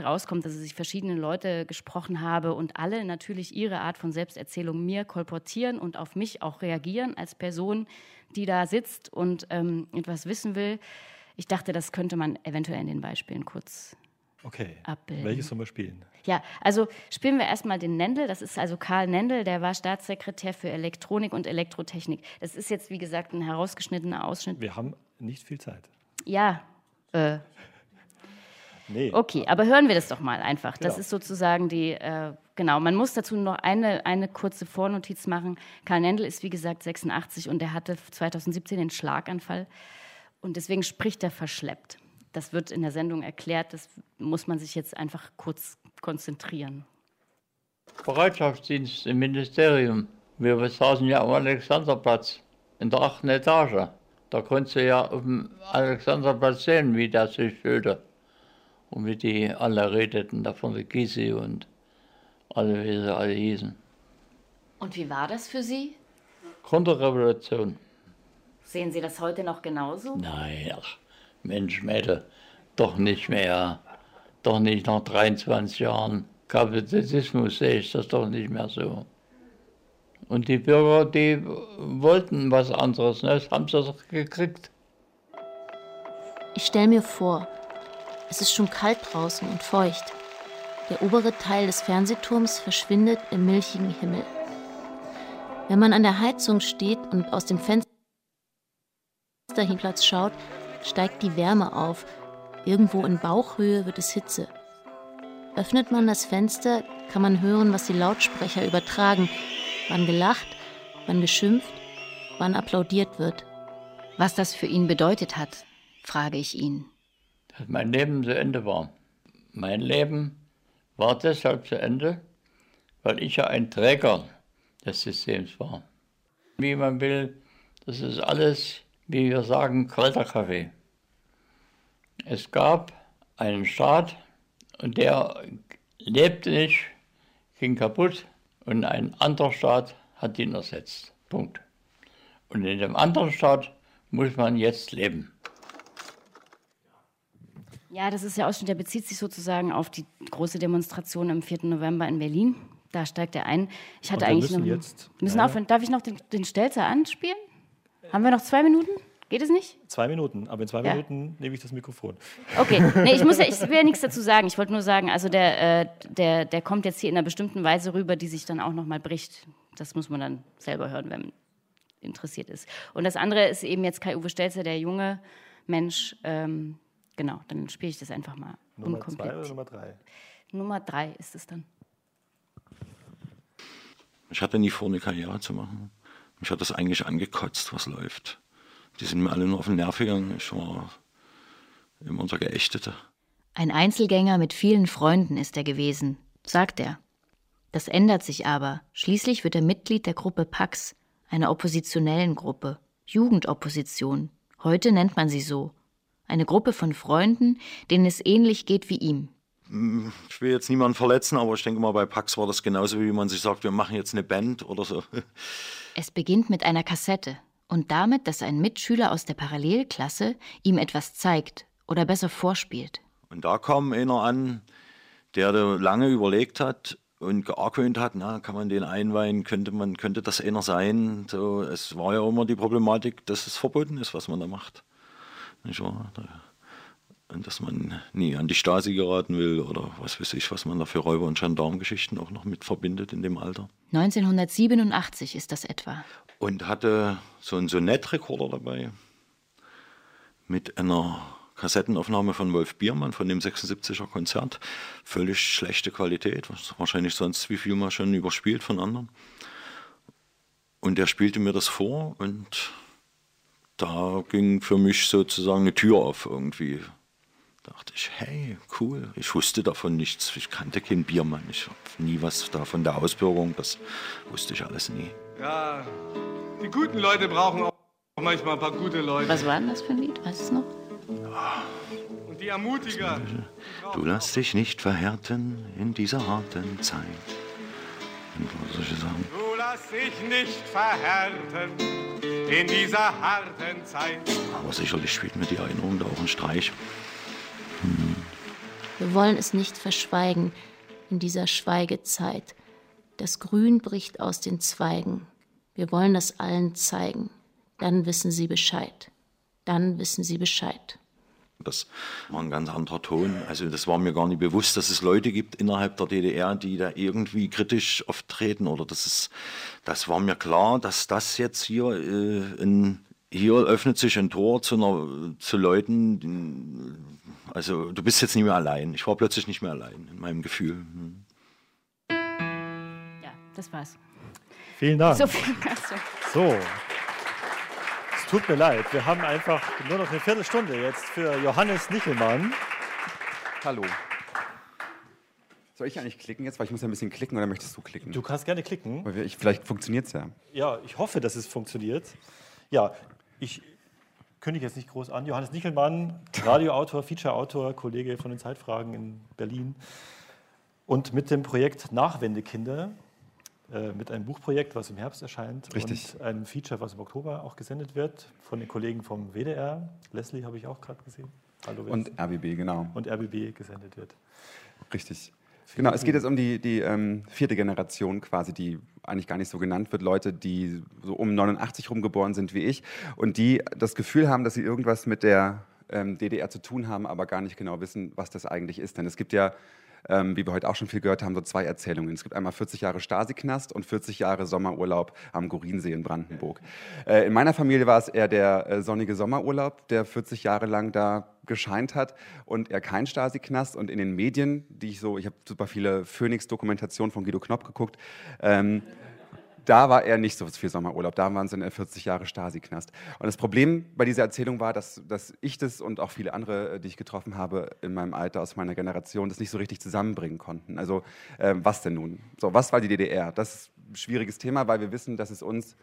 rauskommt, dass ich verschiedene Leute gesprochen habe und alle natürlich ihre Art von Selbsterzählung mir kolportieren und auf mich auch reagieren als Person, die da sitzt und ähm, etwas wissen will. Ich dachte, das könnte man eventuell in den Beispielen kurz Okay. abbilden. Welches sollen wir spielen? Ja, also spielen wir erstmal den Nendel. Das ist also Karl Nendel, der war Staatssekretär für Elektronik und Elektrotechnik. Das ist jetzt, wie gesagt, ein herausgeschnittener Ausschnitt. Wir haben nicht viel Zeit. Ja, äh, Nee. okay, aber hören wir das doch mal einfach. Das Genau. ist sozusagen die, äh, genau, man muss dazu noch eine, eine kurze Vornotiz machen. Karl Nendel ist, wie gesagt, 86 und er hatte 2017 den Schlaganfall und deswegen spricht er verschleppt. Das wird in der Sendung erklärt, das muss man sich jetzt einfach kurz konzentrieren. Bereitschaftsdienst im Ministerium. Wir saßen ja am Alexanderplatz in der achten Etage. Da konntest du ja auf dem Alexanderplatz sehen, wie das sich fühlte. Und wie die alle redeten, da von der Gysi und alle, wie sie alle hießen. Und wie war das für Sie? Konterrevolution. Sehen Sie das heute noch genauso? Nein, ach, Mensch, Mädel, doch nicht mehr. Doch nicht nach 23 Jahren Kapitalismus sehe ich das doch nicht mehr so. Und die Bürger, die wollten was anderes, ne? das haben sie doch gekriegt. Ich stelle mir vor, es ist schon kalt draußen und feucht. Der obere Teil des Fernsehturms verschwindet im milchigen Himmel. Wenn man an der Heizung steht und aus dem Fensterplatz schaut, steigt die Wärme auf. Irgendwo in Bauchhöhe wird es Hitze. Öffnet man das Fenster, kann man hören, was die Lautsprecher übertragen, wann gelacht, wann geschimpft, wann applaudiert wird. Was das für ihn bedeutet hat, frage ich ihn. Dass mein Leben zu Ende war. Mein Leben war deshalb zu Ende, weil ich ja ein Träger des Systems war. Wie man will, das ist alles, wie wir sagen, kalter Kaffee. Es gab einen Staat und der lebte nicht, ging kaputt und ein anderer Staat hat ihn ersetzt. Punkt. Und in dem anderen Staat muss man jetzt leben. Ja, das ist der Ausschnitt, der bezieht sich sozusagen auf die große Demonstration am 4. November in Berlin. Da steigt er ein. Ich hatte eigentlich müssen noch. jetzt müssen leider- aufhören. Darf ich noch den, den Stelzer anspielen? Haben wir noch zwei Minuten? Geht es nicht? Zwei Minuten, aber in zwei Ja. Minuten nehme ich das Mikrofon. Okay, nee, ich, muss ja, ich will ja nichts dazu sagen. Ich wollte nur sagen, also der, äh, der, der kommt jetzt hier in einer bestimmten Weise rüber, die sich dann auch nochmal bricht. Das muss man dann selber hören, wenn man interessiert ist. Und das andere ist eben jetzt Kai-Uwe Stelzer, der junge Mensch. Ähm, genau, dann spiele ich das einfach mal. Nummer zwei oder Nummer drei? Nummer drei ist es dann. Ich hatte nie vor, eine Karriere zu machen. Mich hat das eigentlich angekotzt, was läuft. Die sind mir alle nur auf den Nerv gegangen. Ich war immer der Geächtete. Ein Einzelgänger mit vielen Freunden ist er gewesen, sagt er. Das ändert sich aber. Schließlich wird er Mitglied der Gruppe Pax, einer oppositionellen Gruppe, Jugendopposition. Heute nennt man sie so. Eine Gruppe von Freunden, denen es ähnlich geht wie ihm. Ich will jetzt niemanden verletzen, aber ich denke mal, bei Pax war das genauso, wie man sich sagt, wir machen jetzt eine Band oder so. Es beginnt mit einer Kassette und damit, dass ein Mitschüler aus der Parallelklasse ihm etwas zeigt oder besser vorspielt. Und da kam einer an, der lange überlegt hat und geargwöhnt hat, na, kann man den einweihen, könnte, man, könnte das einer sein? So, es war ja immer die Problematik, dass es verboten ist, was man da macht. Nicht wahr? Da- dass man nie an die Stasi geraten will oder was weiß ich, was man da für Räuber- und Gendarmgeschichten auch noch mit verbindet in dem Alter. 1987 ist das etwa. Und hatte so einen Sonettrekorder dabei mit einer Kassettenaufnahme von Wolf Biermann von dem 76er Konzert. Völlig schlechte Qualität, was wahrscheinlich sonst wie viel mal schon überspielt von anderen. Und er spielte mir das vor und da ging für mich sozusagen eine Tür auf irgendwie. Da dachte ich, hey, cool, ich wusste davon nichts. Ich kannte keinen Biermann. Ich habe nie was davon der Ausbildung, das wusste ich alles nie. Ja, die guten Leute brauchen auch manchmal ein paar gute Leute. Was war denn das für ein Lied? Weißt du es noch? Und die Ermutiger. Du lass dich nicht verhärten in dieser harten Zeit. Und was soll ich sagen? Du lass dich nicht verhärten in dieser harten Zeit. Aber sicherlich spielt mir die Erinnerung da auch einen Streich. Wir wollen es nicht verschweigen in dieser Schweigezeit. Das Grün bricht aus den Zweigen. Wir wollen das allen zeigen. Dann wissen sie Bescheid. Dann wissen sie Bescheid. Das war ein ganz anderer Ton. Also das war mir gar nicht bewusst, dass es Leute gibt innerhalb der DDR, die da irgendwie kritisch auftreten. Oder das ist, das war mir klar, dass das jetzt hier äh, ein, hier öffnet sich ein Tor zu, einer, zu Leuten. Also du bist jetzt nicht mehr allein. Ich war plötzlich nicht mehr allein in meinem Gefühl. Hm. Ja, das war's. Vielen Dank. So viel dazu. So. Es tut mir leid, wir haben einfach nur noch eine Viertelstunde jetzt für Johannes Nichelmann. Hallo. Soll ich eigentlich klicken jetzt? Weil ich muss ja ein bisschen klicken oder möchtest du klicken? Du kannst gerne klicken. Weil wir, ich, vielleicht funktioniert es ja. Ja, ich hoffe, dass es funktioniert. Ja, ich kündige jetzt nicht groß an. Johannes Nichelmann, Radioautor, Featureautor, Kollege von den Zeitfragen in Berlin. Und mit dem Projekt Nachwendekinder, äh, mit einem Buchprojekt, was im Herbst erscheint. Richtig. Und einem Feature, was im Oktober auch gesendet wird, von den Kollegen vom WDR. Leslie habe ich auch gerade gesehen. Hallo, Und RBB, genau. und RBB gesendet wird. Richtig. Genau, es geht jetzt um die, die ähm, vierte Generation quasi, die eigentlich gar nicht so genannt wird. Leute, die so um 89 rumgeboren sind wie ich und die das Gefühl haben, dass sie irgendwas mit der ähm, DDR zu tun haben, aber gar nicht genau wissen, was das eigentlich ist. Denn es gibt ja, ähm, wie wir heute auch schon viel gehört haben, so zwei Erzählungen. Es gibt einmal 40 Jahre Stasi-Knast und 40 Jahre Sommerurlaub am Gorinsee in Brandenburg. Äh, in meiner Familie war es eher der äh, sonnige Sommerurlaub, der 40 Jahre lang da gescheint hat und er kein Stasi-Knast. Und in den Medien, die ich so, ich habe super viele Phoenix-Dokumentationen von Guido Knopp geguckt, ähm, da war er nicht so viel Sommerurlaub, da waren es in 40 Jahre Stasi-Knast. Und das Problem bei dieser Erzählung war, dass, dass ich das und auch viele andere, äh, die ich getroffen habe in meinem Alter, aus meiner Generation, das nicht so richtig zusammenbringen konnten. Also ähm, was denn nun? So, was war die DDR? Das ist ein schwieriges Thema, weil wir wissen, dass es uns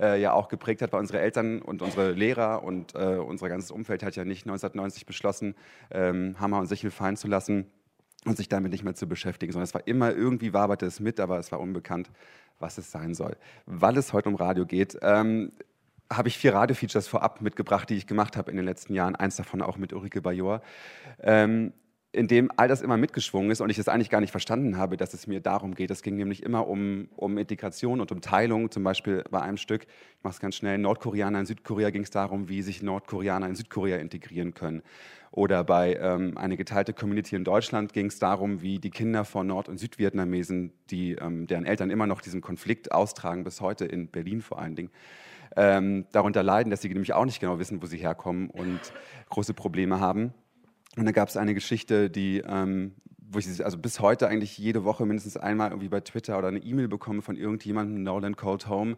äh, ja auch geprägt hat, weil unsere Eltern und unsere Lehrer und äh, unser ganzes Umfeld hat ja nicht 1990 beschlossen, ähm, Hammer und Sichel fallen zu lassen und sich damit nicht mehr zu beschäftigen, sondern es war immer irgendwie waberte es mit, aber es war unbekannt, was es sein soll. Weil es heute um Radio geht, ähm, habe ich vier Radio-Features vorab mitgebracht, die ich gemacht habe in den letzten Jahren. Eins davon auch mit Ulrike Bajor. Ähm, in dem all das immer mitgeschwungen ist und ich das eigentlich gar nicht verstanden habe, dass es mir darum geht. Es ging nämlich immer um, um Integration und um Teilung. Zum Beispiel bei einem Stück, ich mache es ganz schnell, Nordkoreaner in Südkorea ging es darum, wie sich Nordkoreaner in Südkorea integrieren können. Oder bei ähm, eine geteilte Community in Deutschland ging es darum, wie die Kinder von Nord- und Südvietnamesen, die, ähm, deren Eltern immer noch diesen Konflikt austragen, bis heute in Berlin vor allen Dingen, ähm, darunter leiden, dass sie nämlich auch nicht genau wissen, wo sie herkommen und große Probleme haben. Und da gab es eine Geschichte, die, ähm, wo ich also bis heute eigentlich jede Woche mindestens einmal irgendwie bei Twitter oder eine E-Mail bekomme von irgendjemandem, Nolan Cold Home,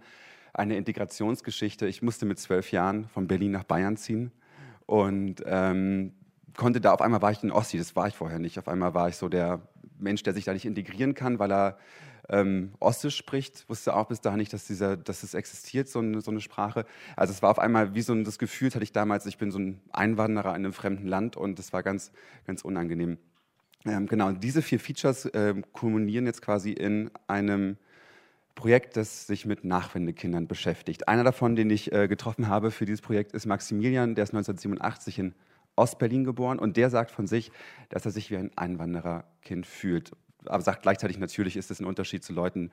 eine Integrationsgeschichte. Ich musste mit zwölf Jahren von Berlin nach Bayern ziehen und ähm, konnte da auf einmal war ich ein Ossi, das war ich vorher nicht. Auf einmal war ich so der Mensch, der sich da nicht integrieren kann, weil er ähm, Ossisch spricht, wusste auch bis dahin nicht, dass, dieser, dass es existiert, so eine, so eine Sprache. Also es war auf einmal wie so ein, das Gefühl, hatte ich damals, ich bin so ein Einwanderer in einem fremden Land und das war ganz, ganz unangenehm. Ähm, genau, diese vier Features ähm, kulminieren jetzt quasi in einem Projekt, das sich mit Nachwendekindern beschäftigt. Einer davon, den ich äh, getroffen habe für dieses Projekt, ist Maximilian, der ist 1987 in Ostberlin geboren und der sagt von sich, dass er sich wie ein Einwandererkind fühlt. Aber sagt gleichzeitig, natürlich ist es ein Unterschied zu Leuten,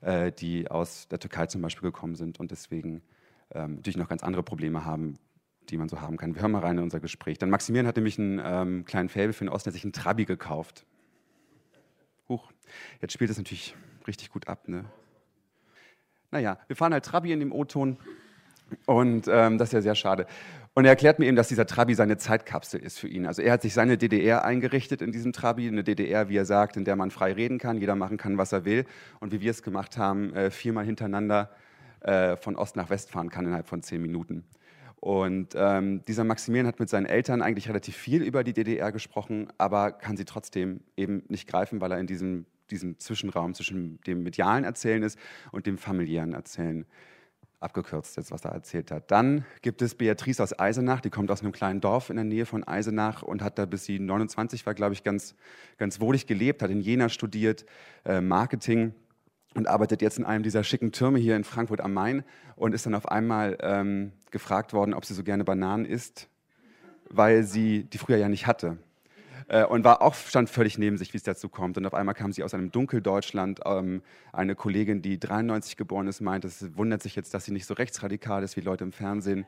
äh, die aus der Türkei zum Beispiel gekommen sind und deswegen ähm, natürlich noch ganz andere Probleme haben, die man so haben kann. Wir hören mal rein in unser Gespräch. Dann Maximilian hat nämlich einen ähm, kleinen Faible für den Osten, der sich einen Trabi gekauft. Huch, jetzt spielt es natürlich richtig gut ab, ne? Naja, wir fahren halt Trabi in dem O-Ton und ähm, das ist ja sehr schade. Und er erklärt mir eben, dass dieser Trabi seine Zeitkapsel ist für ihn. Also er hat sich seine DDR eingerichtet in diesem Trabi, eine DDR, wie er sagt, in der man frei reden kann, jeder machen kann, was er will. Und wie wir es gemacht haben, äh, viermal hintereinander äh, von Ost nach West fahren kann innerhalb von zehn Minuten. Und ähm, dieser Maximilian hat mit seinen Eltern eigentlich relativ viel über die DDR gesprochen, aber kann sie trotzdem eben nicht greifen, weil er in diesem, diesem Zwischenraum zwischen dem medialen Erzählen ist und dem familiären Erzählen. Abgekürzt jetzt, was er erzählt hat. Dann gibt es Beatrice aus Eisenach, die kommt aus einem kleinen Dorf in der Nähe von Eisenach und hat da bis sie 29 war, glaube ich, ganz, ganz wohlig gelebt, hat in Jena studiert, äh, Marketing und arbeitet jetzt in einem dieser schicken Türme hier in Frankfurt am Main und ist dann auf einmal ähm, gefragt worden, ob sie so gerne Bananen isst, weil sie die früher ja nicht hatte. Äh, und war auch, stand völlig neben sich, wie es dazu kommt. Und auf einmal kam sie aus einem Dunkeldeutschland. Ähm, eine Kollegin, die 93 geboren ist, meint, es wundert sich jetzt, dass sie nicht so rechtsradikal ist wie Leute im Fernsehen.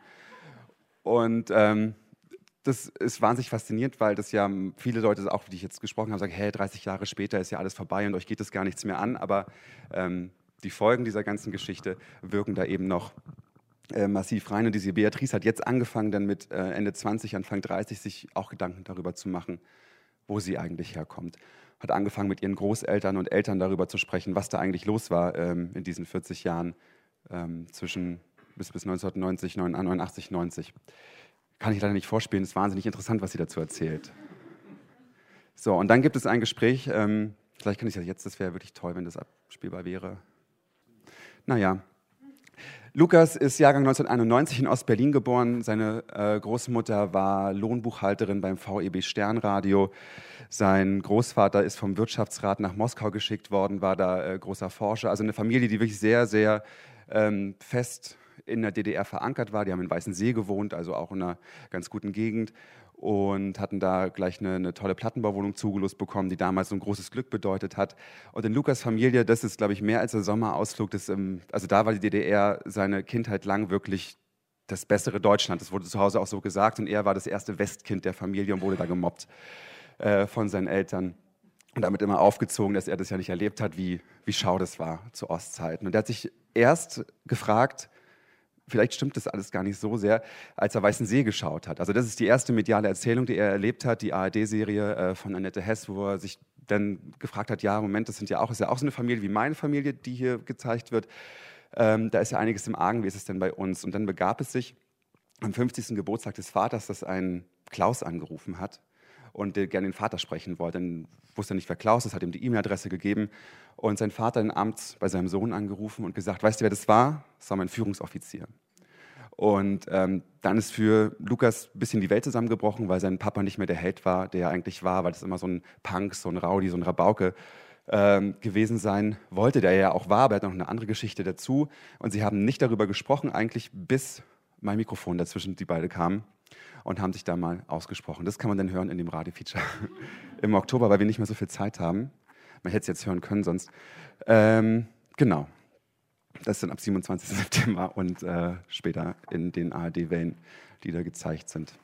Und ähm, das ist wahnsinnig faszinierend, weil das ja viele Leute, auch die ich jetzt gesprochen habe, sagen, hey, 30 Jahre später ist ja alles vorbei und euch geht das gar nichts mehr an. Aber ähm, die Folgen dieser ganzen Geschichte wirken da eben noch äh, massiv rein. Und diese Beatrice hat jetzt angefangen, dann mit äh, Ende 20, Anfang 30 sich auch Gedanken darüber zu machen, wo sie eigentlich herkommt. Hat angefangen mit ihren Großeltern und Eltern darüber zu sprechen, was da eigentlich los war ähm, in diesen 40 Jahren ähm, zwischen bis, bis 1990, 89, 90. Kann ich leider nicht vorspielen, ist wahnsinnig interessant, was sie dazu erzählt. So, und dann gibt es ein Gespräch, ähm, vielleicht kann ich das jetzt, das wäre wirklich toll, wenn das abspielbar wäre. Naja, Lukas ist Jahrgang 1991 in Ostberlin geboren. Seine äh, Großmutter war Lohnbuchhalterin beim VEB Sternradio. Sein Großvater ist vom Wirtschaftsrat nach Moskau geschickt worden, war da äh, großer Forscher. Also eine Familie, die wirklich sehr, sehr ähm, fest in der DDR verankert war. Die haben in Weißensee gewohnt, also auch in einer ganz guten Gegend und hatten da gleich eine, eine, tolle Plattenbauwohnung zugelost bekommen, die damals so ein großes Glück bedeutet hat. Und in Lukas Familie, das ist, glaube ich, mehr als der Sommerausflug. Das, ähm, also da war die DDR seine Kindheit lang wirklich das bessere Deutschland. Das wurde zu Hause auch so gesagt. Und er war das erste Westkind der Familie und wurde da gemobbt äh, von seinen Eltern. Und damit immer aufgezogen, dass er das ja nicht erlebt hat, wie, wie schau das war zu Ostzeiten. Und er hat sich erst gefragt, vielleicht stimmt das alles gar nicht so sehr, als er Weißen See geschaut hat. Also das ist die erste mediale Erzählung, die er erlebt hat, die ARD-Serie äh, von Annette Hess, wo er sich dann gefragt hat, ja, Moment, das sind ja auch, ist ja auch so eine Familie wie meine Familie, die hier gezeigt wird. Ähm, da ist ja einiges im Argen, wie ist es denn bei uns? Und dann begab es sich am 50. Geburtstag des Vaters, dass ein Klaus angerufen hat und der gerne den Vater sprechen wollte. Dann wusste er nicht, wer Klaus ist, hat ihm die E-Mail-Adresse gegeben und sein Vater in Amt bei seinem Sohn angerufen und gesagt, weißt du, wer das war? Das war mein Führungsoffizier. Und ähm, dann ist für Lukas ein bisschen die Welt zusammengebrochen, weil sein Papa nicht mehr der Held war, der er eigentlich war, weil das immer so ein Punk, so ein Rowdy, so ein Rabauke ähm, gewesen sein wollte, der er ja auch war, aber er hat noch eine andere Geschichte dazu. Und sie haben nicht darüber gesprochen, eigentlich bis mein Mikrofon dazwischen, die beide kamen und haben sich da mal ausgesprochen. Das kann man dann hören in dem Radio-Feature im Oktober, weil wir nicht mehr so viel Zeit haben. Man hätte es jetzt hören können sonst. Ähm, genau. Das ist dann ab 27. September und äh, später in den ARD-Wellen, die da gezeigt sind.